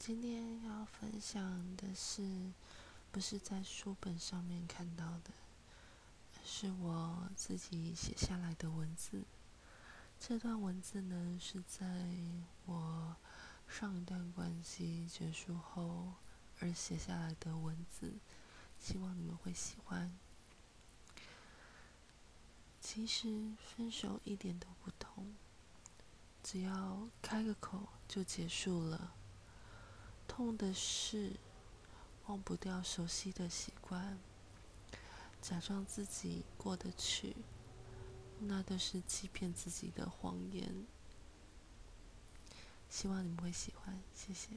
今天要分享的是，不是在书本上面看到的，是我自己写下来的文字。这段文字呢，是在我上一段关系结束后而写下来的文字，希望你们会喜欢。其实分手一点都不痛，只要开个口就结束了。痛的是忘不掉熟悉的习惯，假装自己过得去，那都是欺骗自己的谎言。希望你们会喜欢，谢谢。